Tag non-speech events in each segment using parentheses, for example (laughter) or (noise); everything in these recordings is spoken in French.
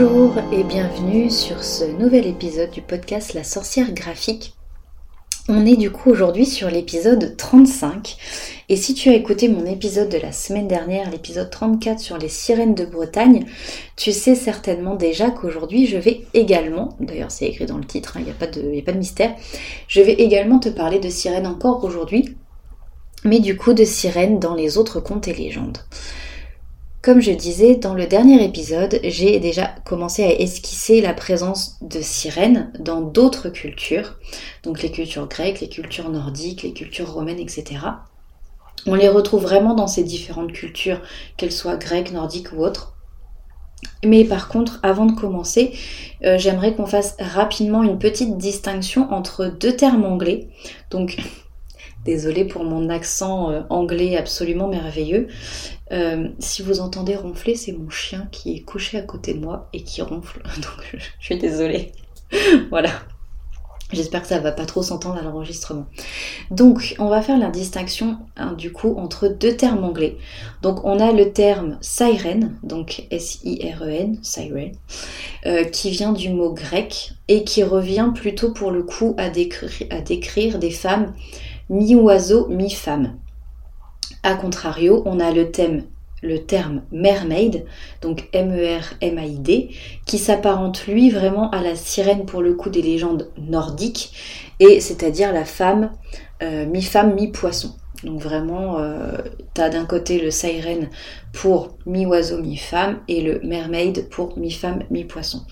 Bonjour et bienvenue sur ce nouvel épisode du podcast La sorcière graphique. On est du coup aujourd'hui sur l'épisode 35 et si tu as écouté mon épisode de la semaine dernière, l'épisode 34 sur les sirènes de Bretagne, tu sais certainement déjà qu'aujourd'hui je vais également, d'ailleurs c'est écrit dans le titre, il hein, n'y pas de, a pas de mystère, je vais également te parler de sirènes encore aujourd'hui, mais du coup de sirènes dans les autres contes et légendes. Comme je disais dans le dernier épisode, j'ai déjà commencé à esquisser la présence de sirènes dans d'autres cultures, donc les cultures grecques, les cultures nordiques, les cultures romaines, etc. On les retrouve vraiment dans ces différentes cultures, qu'elles soient grecques, nordiques ou autres. Mais par contre, avant de commencer, euh, j'aimerais qu'on fasse rapidement une petite distinction entre deux termes anglais. Donc, désolé pour mon accent euh, anglais absolument merveilleux. Euh, si vous entendez ronfler, c'est mon chien qui est couché à côté de moi et qui ronfle. (laughs) Donc je, suis désolée. (laughs) voilà. J'espère que ça va pas trop s'entendre à l'enregistrement. Donc, on va faire la distinction hein, du coup entre deux termes anglais. Donc, on a le terme siren, donc S-I-R-E-N, siren, euh, qui vient du mot grec et qui revient plutôt pour le coup à décrire des femmes mi-oiseau, mi-femme. A contrario, on a le thème le terme mermaid, donc M-E-R-M-A-I-D, qui s'apparente lui vraiment à la sirène pour le coup des légendes nordiques, et c'est-à-dire la femme, euh, mi-femme, mi-poisson. Donc vraiment, euh, tu as d'un côté le siren pour mi-oiseau, mi-femme et le mermaid pour mi-femme, mi-poisson.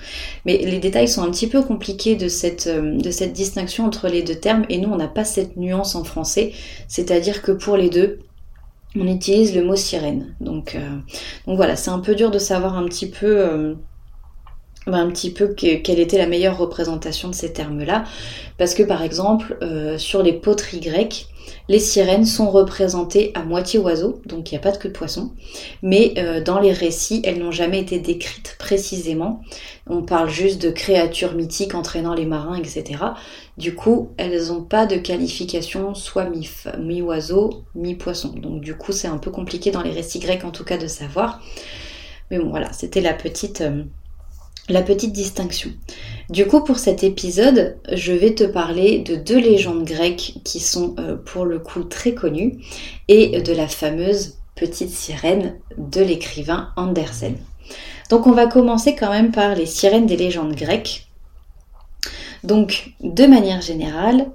Mais les détails sont un petit peu compliqués de cette, euh, de cette distinction entre les deux termes et nous, on n'a pas cette nuance en français, c'est-à-dire que pour les deux, on utilise le mot sirène. Donc, euh, voilà, c'est un peu dur de savoir un petit peu, euh, ben, un petit peu quelle était la meilleure représentation de ces termes-là. Parce que par exemple, euh, sur les poteries grecques, les sirènes sont représentées à moitié oiseaux, donc il n'y a pas de queue de poisson, mais euh, dans les récits, elles n'ont jamais été décrites précisément. On parle juste de créatures mythiques entraînant les marins, etc. Du coup, elles n'ont pas de qualification soit mi-oiseau, mi-poisson. Donc du coup, c'est un peu compliqué dans les récits grecs en tout cas de savoir. Mais bon, voilà, c'était la petite... Euh, la petite distinction. Du coup, pour cet épisode, je vais te parler de deux légendes grecques qui sont euh, pour le coup très connues et de la fameuse petite sirène de l'écrivain Andersen. Donc on va commencer quand même par les sirènes des légendes grecques. Donc de manière générale,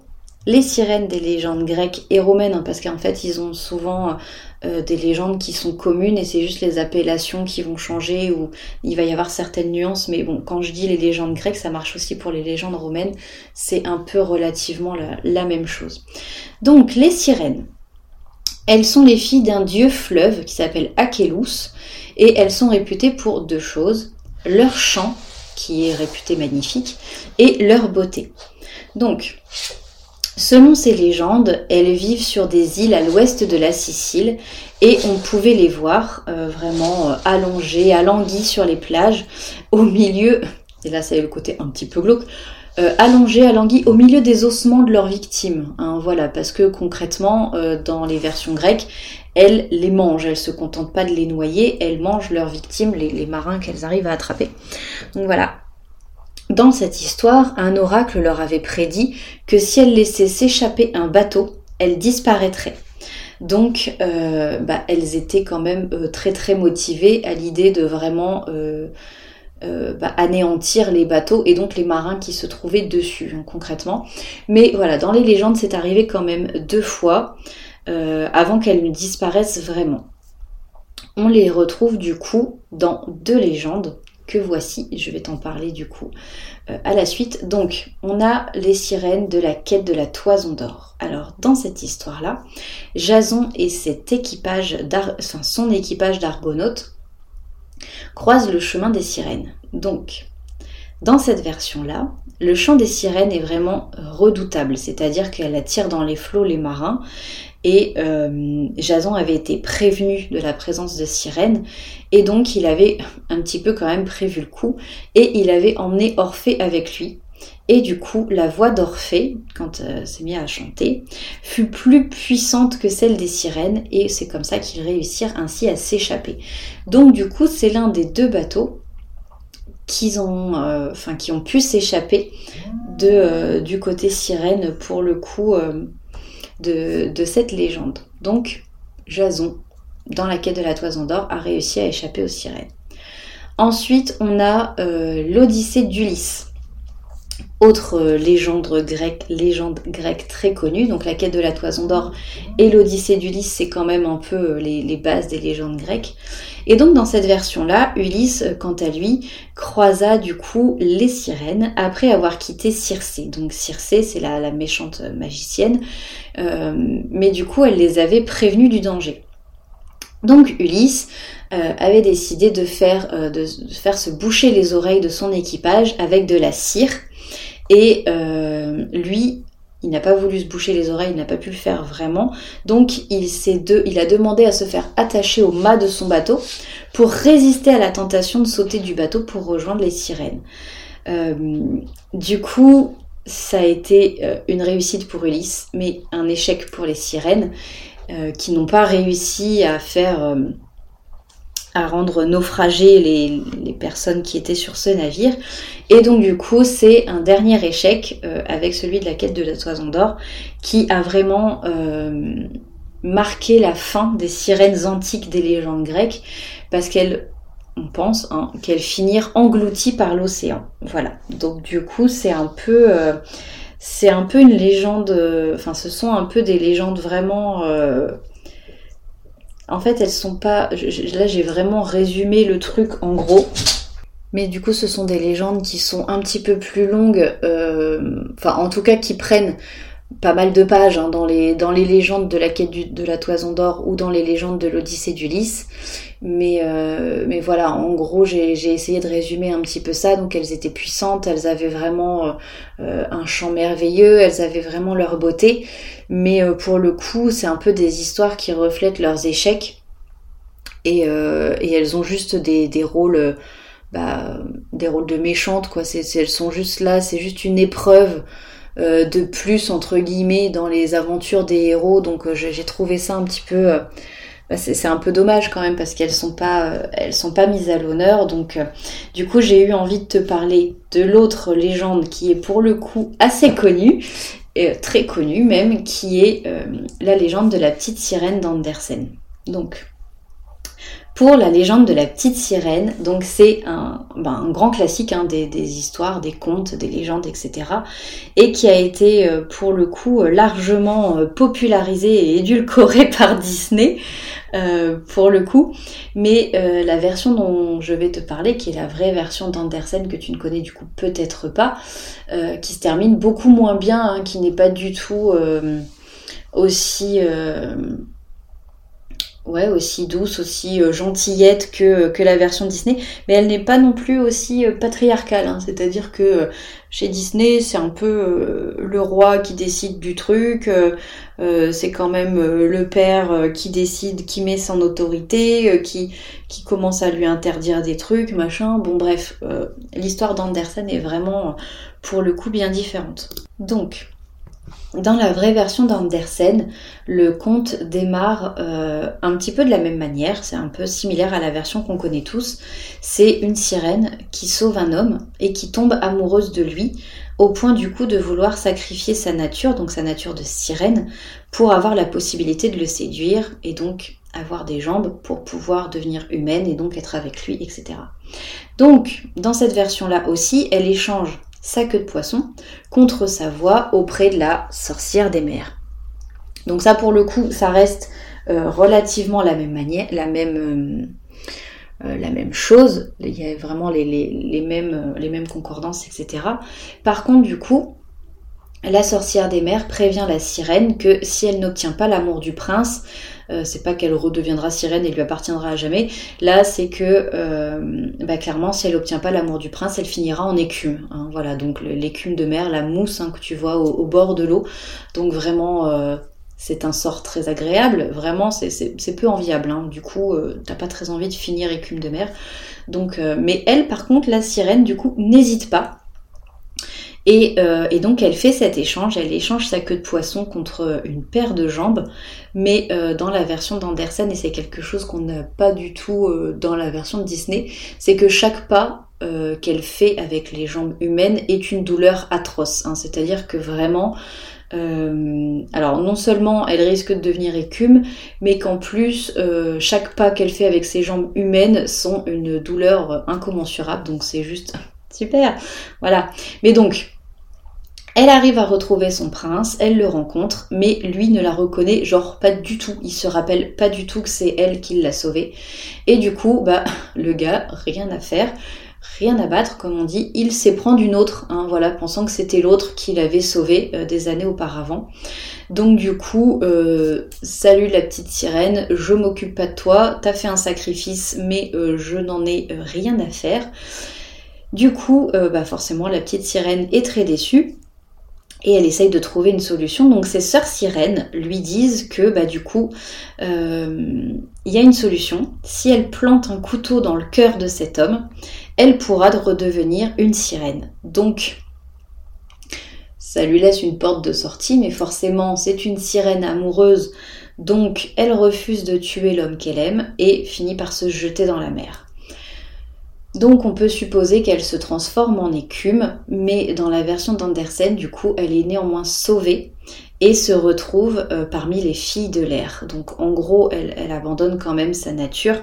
les sirènes des légendes grecques et romaines, hein, parce qu'en fait ils ont souvent euh, des légendes qui sont communes et c'est juste les appellations qui vont changer ou il va y avoir certaines nuances, mais bon, quand je dis les légendes grecques, ça marche aussi pour les légendes romaines, c'est un peu relativement la, même chose. Donc les sirènes, elles sont les filles d'un dieu fleuve qui s'appelle Achelous et elles sont réputées pour deux choses, leur chant, qui est réputé magnifique, et leur beauté. Donc, Selon ces légendes, elles vivent sur des îles à l'ouest de la Sicile et on pouvait les voir euh, vraiment euh, allongées, alanguies sur les plages, au milieu, et là c'est le côté un petit peu glauque, euh, allongées, alanguies au milieu des ossements de leurs victimes. Hein, voilà, parce que concrètement, dans les versions grecques, elles les mangent, elles se contentent pas de les noyer, elles mangent leurs victimes, les marins qu'elles arrivent à attraper. Donc voilà, dans cette histoire, un oracle leur avait prédit que si elles laissaient s'échapper un bateau, elles disparaîtraient. Donc, euh, bah, elles étaient quand même euh, très très motivées à l'idée de vraiment euh, bah, anéantir les bateaux et donc les marins qui se trouvaient dessus, hein, concrètement. Mais voilà, dans les légendes, c'est arrivé quand même deux fois avant qu'elles ne disparaissent vraiment. On les retrouve du coup dans deux légendes que voici. Je vais t'en parler du coup euh, à la suite. Donc, on a les sirènes de la quête de la toison d'or. Alors, dans cette histoire-là, Jason et cet équipage enfin, son équipage d'argonautes croisent le chemin des sirènes. Donc, dans cette version-là, le chant des sirènes est vraiment redoutable, c'est-à-dire qu'elle attire dans les flots les marins et euh, Jason avait été prévenu de la présence de sirènes et donc il avait un petit peu quand même prévu le coup et il avait emmené Orphée avec lui. Et du coup, la voix d'Orphée, quand euh, s'est mis à chanter, fut plus puissante que celle des sirènes et c'est comme ça qu'ils réussirent ainsi à s'échapper. Donc du coup, c'est l'un des deux bateaux qui ont, enfin, qui ont pu s'échapper de, du côté sirène pour le coup de, cette légende. Donc, Jason, dans la quête de la toison d'or, a réussi à échapper aux sirènes. Ensuite, on a l'Odyssée d'Ulysse autre euh, légende grecque, légende grecque très connue, donc la quête de la toison d'or et l'Odyssée d'Ulysse, c'est quand même un peu euh, les, bases des légendes grecques. Et donc dans cette version-là, Ulysse, euh, quant à lui, croisa du coup les sirènes après avoir quitté Circé. Donc Circé, c'est la, méchante magicienne, mais du coup, elle les avait prévenus du danger. Donc Ulysse avait décidé de faire, de faire se boucher les oreilles de son équipage avec de la cire et euh, lui, il n'a pas voulu se boucher les oreilles, il n'a pas pu le faire vraiment. Donc il, il a demandé à se faire attacher au mât de son bateau pour résister à la tentation de sauter du bateau pour rejoindre les sirènes. Euh, du coup, ça a été euh, une réussite pour Ulysse, mais un échec pour les sirènes qui n'ont pas réussi à faire à rendre naufragés les, personnes qui étaient sur ce navire. Et donc du coup, c'est un dernier échec euh, avec celui de la quête de la toison d'or qui a vraiment euh, marqué la fin des sirènes antiques des légendes grecques parce qu'elles, on pense, hein, qu'elles finirent englouties par l'océan. Voilà. Donc du coup, c'est un peu... Euh, c'est un peu une légende, enfin ce sont un peu des légendes vraiment en fait, elles sont pas. Là, j'ai vraiment résumé le truc en gros. Mais du coup, ce sont des légendes qui sont un petit peu plus longues, euh, enfin, en tout cas, qui prennent pas mal de pages hein, dans, les, légendes de la quête de la toison d'or ou dans les légendes de l'Odyssée d'Ulysse. Mais, euh, mais voilà, en gros, j'ai essayé de résumer un petit peu ça. Donc, elles étaient puissantes, elles avaient vraiment euh, un chant merveilleux, elles avaient vraiment leur beauté. Mais euh, pour le coup, c'est un peu des histoires qui reflètent leurs échecs. Et, et elles ont juste des, rôles, bah, des rôles de méchantes, quoi. Elles sont juste là, c'est juste une épreuve. de plus entre guillemets dans les aventures des héros donc j'ai trouvé ça un petit peu bah, c'est un peu dommage quand même parce qu'elles sont euh, sont pas mises à l'honneur donc euh, du coup j'ai eu envie de te parler de l'autre légende qui est pour le coup assez connue et très connue même qui est euh, la légende de la petite sirène d'Andersen. Donc pour la légende de la petite sirène. Donc c'est un, ben, grand classique hein, des, histoires, des contes, des légendes, etc. Et qui a été pour le coup largement popularisé et édulcoré (laughs) par Disney. Euh, pour le coup. Mais euh, la version dont je vais te parler, qui est la vraie version d'Andersen que tu ne connais du coup peut-être pas, euh, qui se termine beaucoup moins bien, hein, qui n'est pas du tout aussi ouais, aussi douce, aussi euh, gentillette que, que la version Disney, mais elle n'est pas non plus aussi euh, patriarcale. Hein. C'est-à-dire que euh, chez Disney, c'est un peu le roi qui décide du truc, c'est quand même le père qui décide, qui met son autorité, qui, qui commence à lui interdire des trucs, machin. Bon bref, l'histoire d'Andersen est vraiment pour le coup bien différente. Donc, dans la vraie version d'Andersen, le conte démarre euh, un petit peu de la même manière, c'est un peu similaire à la version qu'on connaît tous. C'est une sirène qui sauve un homme et qui tombe amoureuse de lui au point du coup de vouloir sacrifier sa nature, donc sa nature de sirène, pour avoir la possibilité de le séduire et donc avoir des jambes pour pouvoir devenir humaine et donc être avec lui, etc. Donc, dans cette version-là aussi, elle échange sa queue de poisson contre sa voix auprès de la sorcière des mers. Donc ça pour le coup, ça reste euh, relativement la même manière, la même, euh, euh, la même chose. Il y a vraiment les mêmes concordances, etc. Par contre, du coup, la sorcière des mers prévient la sirène que si elle n'obtient pas l'amour du prince, euh, c'est pas qu'elle redeviendra sirène et lui appartiendra à jamais. Là, c'est que euh, bah, clairement, si elle obtient pas l'amour du prince, elle finira en écume. Hein. voilà, donc l'écume de mer, la mousse hein, que tu vois au, bord de l'eau. Donc vraiment, euh, c'est un sort très agréable. Vraiment, c'est peu enviable. Hein. Du coup, t'as pas très envie de finir écume de mer. Donc, mais elle, par contre, la sirène, du coup, n'hésite pas Et, et, donc elle fait cet échange, elle échange sa queue de poisson contre une paire de jambes, mais dans la version d'Andersen, et c'est quelque chose qu'on n'a pas du tout dans la version de Disney, c'est que chaque pas qu'elle fait avec les jambes humaines est une douleur atroce. Hein. C'est-à-dire que vraiment, euh, alors non seulement elle risque de devenir écume, mais qu'en plus euh, chaque pas qu'elle fait avec ses jambes humaines sont une douleur incommensurable. Donc c'est juste super. Voilà. Mais donc elle arrive à retrouver son prince, elle le rencontre, mais lui ne la reconnaît genre pas du tout. Il se rappelle pas du tout que c'est elle qui l'a sauvé. Et du coup, bah (laughs) le gars, rien à faire rien à battre, comme on dit, il s'est prendre une autre, hein, voilà, pensant que c'était l'autre qui l'avait sauvé euh, des années auparavant. Donc du coup, euh, salut la petite sirène, je m'occupe pas de toi, t'as fait un sacrifice, mais euh, je n'en ai rien à faire. Du coup, bah forcément, la petite sirène est très déçue et elle essaye de trouver une solution. Donc ses sœurs sirènes lui disent que bah du coup il y a une solution. Si elle plante un couteau dans le cœur de cet homme, elle pourra redevenir une sirène. Donc, ça lui laisse une porte de sortie, mais forcément, c'est une sirène amoureuse, donc elle refuse de tuer l'homme qu'elle aime et finit par se jeter dans la mer. Donc on peut supposer qu'elle se transforme en écume, mais dans la version d'Andersen, du coup, elle est néanmoins sauvée et se retrouve euh, parmi les filles de l'air. Donc en gros, elle abandonne quand même sa nature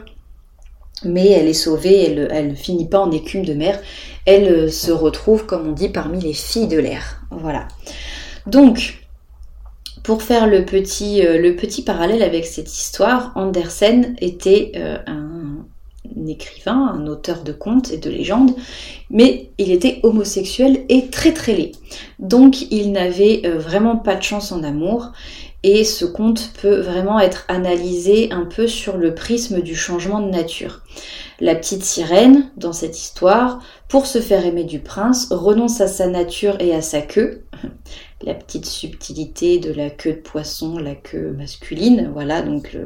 mais elle est sauvée, elle, ne finit pas en écume de mer, elle euh, se retrouve, comme on dit, parmi les filles de l'air. Voilà. Donc, pour faire le petit, euh, le petit parallèle avec cette histoire, Andersen était un, écrivain, un auteur de contes et de légendes, mais il était homosexuel et très très laid. Donc il n'avait vraiment pas de chance en amour et ce conte peut vraiment être analysé un peu sur le prisme du changement de nature. La petite sirène, dans cette histoire, pour se faire aimer du prince, renonce à sa nature et à sa queue. (laughs) La petite subtilité de la queue de poisson, la queue masculine, voilà, donc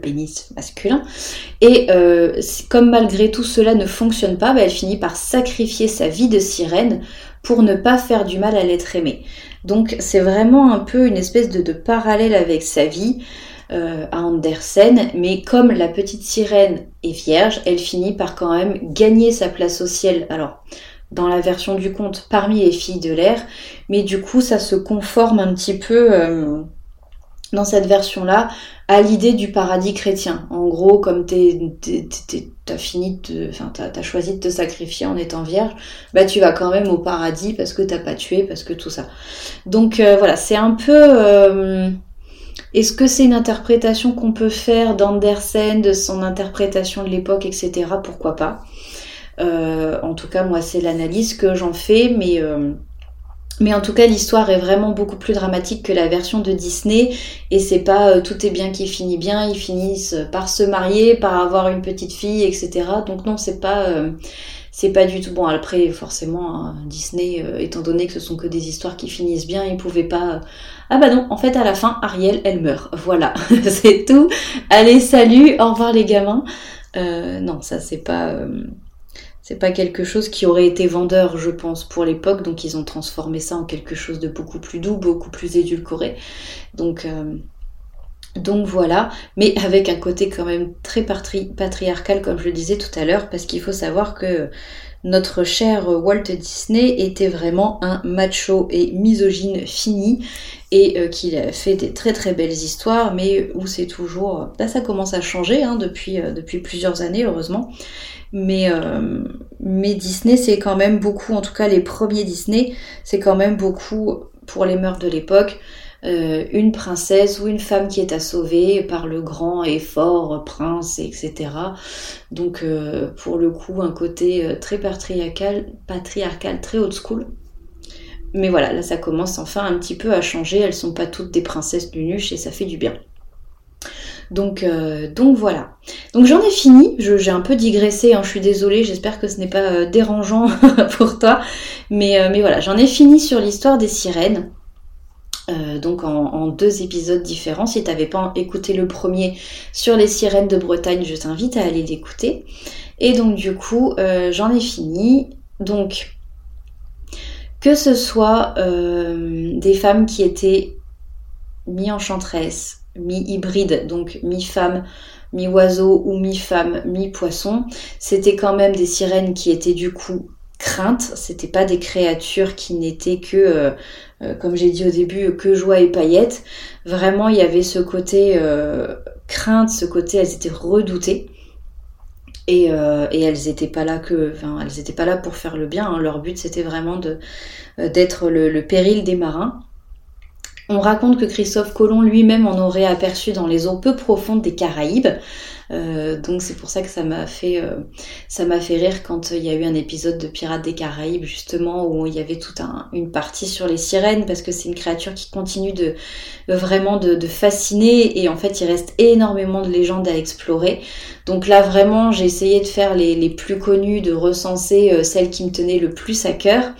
pénis masculin. Et euh, comme malgré tout cela ne fonctionne pas, bah, elle finit par sacrifier sa vie de sirène pour ne pas faire du mal à l'être aimé. Donc c'est vraiment un peu une espèce de, parallèle avec sa vie euh, à Andersen, mais comme la petite sirène est vierge, elle finit par quand même gagner sa place au ciel. Alors, dans la version du conte, parmi les filles de l'air, mais du coup ça se conforme un petit peu... Euh, dans cette version-là à l'idée du paradis chrétien. En gros, comme t'as fini enfin t'as choisi de te sacrifier en étant vierge, bah tu vas quand même au paradis parce que t'as pas tué, parce que tout ça. Donc euh, voilà, c'est un peu. Euh, est-ce que c'est une interprétation qu'on peut faire d'Andersen, de son interprétation de l'époque, etc. Pourquoi pas? Euh, en tout cas, moi, c'est l'analyse que j'en fais, mais mais en tout cas, l'histoire est vraiment beaucoup plus dramatique que la version de Disney. Et c'est pas euh, tout est bien qui finit bien. Ils finissent par se marier, par avoir une petite fille, etc. Donc non, c'est pas euh, c'est pas du tout bon. Après, forcément, hein, Disney, euh, étant donné que ce sont que des histoires qui finissent bien, ils pouvaient pas. Ah bah non, en fait, à la fin, Ariel, elle meurt. (laughs) Voilà, (laughs) c'est tout. Allez, salut, au revoir les gamins. non, ça c'est pas c'est pas quelque chose qui aurait été vendeur, je pense, pour l'époque, donc ils ont transformé ça en quelque chose de beaucoup plus doux, beaucoup plus édulcoré. Donc, euh, donc voilà, mais avec un côté quand même très patriarcal, comme je le disais tout à l'heure, parce qu'il faut savoir que notre cher Walt Disney était vraiment un macho et misogyne fini et euh, qu'il a fait des très très belles histoires, mais où c'est toujours... Bah, ça commence à changer hein, depuis, euh, depuis plusieurs années, heureusement. Euh, mais Disney, c'est quand même beaucoup, en tout cas les premiers Disney, c'est quand même beaucoup, pour les mœurs de l'époque, euh, une princesse ou une femme qui est à sauver par le grand et fort prince, etc. Donc euh, pour le coup, un côté très patriarcal, patriarcal, très old school. Mais voilà, là ça commence enfin un petit peu à changer, elles sont pas toutes des princesses du nuche et ça fait du bien. Donc, euh, donc voilà. Donc j'en ai fini. J'ai un peu digressé. Hein, je suis désolée. J'espère que ce n'est pas euh, dérangeant (laughs) pour toi. Mais, euh, mais voilà, j'en ai fini sur l'histoire des sirènes. Donc en, deux épisodes différents. Si tu n'avais pas écouté le premier sur les sirènes de Bretagne, je t'invite à aller l'écouter. Et donc du coup, j'en ai fini. Donc Que ce soit des femmes qui étaient mi-enchanteresse, mi-hybride, donc mi-femme, mi-oiseau ou mi-femme, mi-poisson, c'était quand même des sirènes qui étaient du coup craintes, c'était pas des créatures qui n'étaient que, euh, euh, comme j'ai dit au début, que joie et paillettes. Vraiment, il y avait ce côté euh, crainte, ce côté, elles étaient redoutées. Et, elles n'étaient pas là que, enfin, elles étaient pas là pour faire le bien. Hein. Leur but, c'était vraiment d'être le, péril des marins. On raconte que Christophe Colomb lui-même en aurait aperçu dans les eaux peu profondes des Caraïbes. Euh, donc c'est pour ça que ça m'a fait euh, ça m'a fait rire quand il y a eu un épisode de Pirates des Caraïbes justement où il y avait toute une partie sur les sirènes parce que c'est une créature qui continue de vraiment de, fasciner et en fait il reste énormément de légendes à explorer. Donc là vraiment j'ai essayé de faire les, les, plus connues, de recenser euh, celles qui me tenaient le plus à cœur.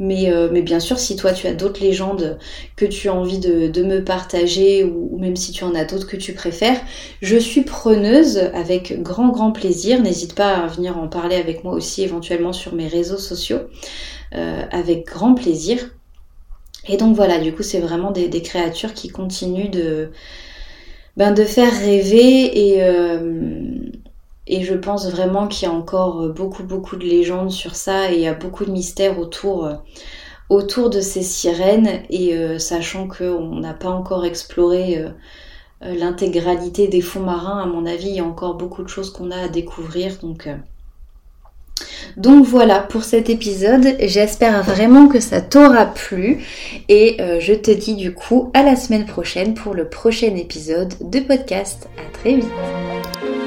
Mais, mais bien sûr, si toi tu as d'autres légendes que tu as envie de, me partager ou, même si tu en as d'autres que tu préfères, je suis preneuse avec grand grand plaisir. N'hésite pas à venir en parler avec moi aussi éventuellement sur mes réseaux sociaux. Euh, avec grand plaisir. Et donc voilà, du coup c'est vraiment des, créatures qui continuent de, ben, de faire rêver et, euh, et je pense vraiment qu'il y a encore beaucoup, beaucoup de légendes sur ça et il y a beaucoup de mystères autour, autour de ces sirènes. Et euh, sachant qu'on n'a pas encore exploré l'intégralité des fonds marins, à mon avis, il y a encore beaucoup de choses qu'on a à découvrir. Donc, donc voilà pour cet épisode. J'espère vraiment que ça t'aura plu. Et je te dis du coup à la semaine prochaine pour le prochain épisode de podcast. À très vite.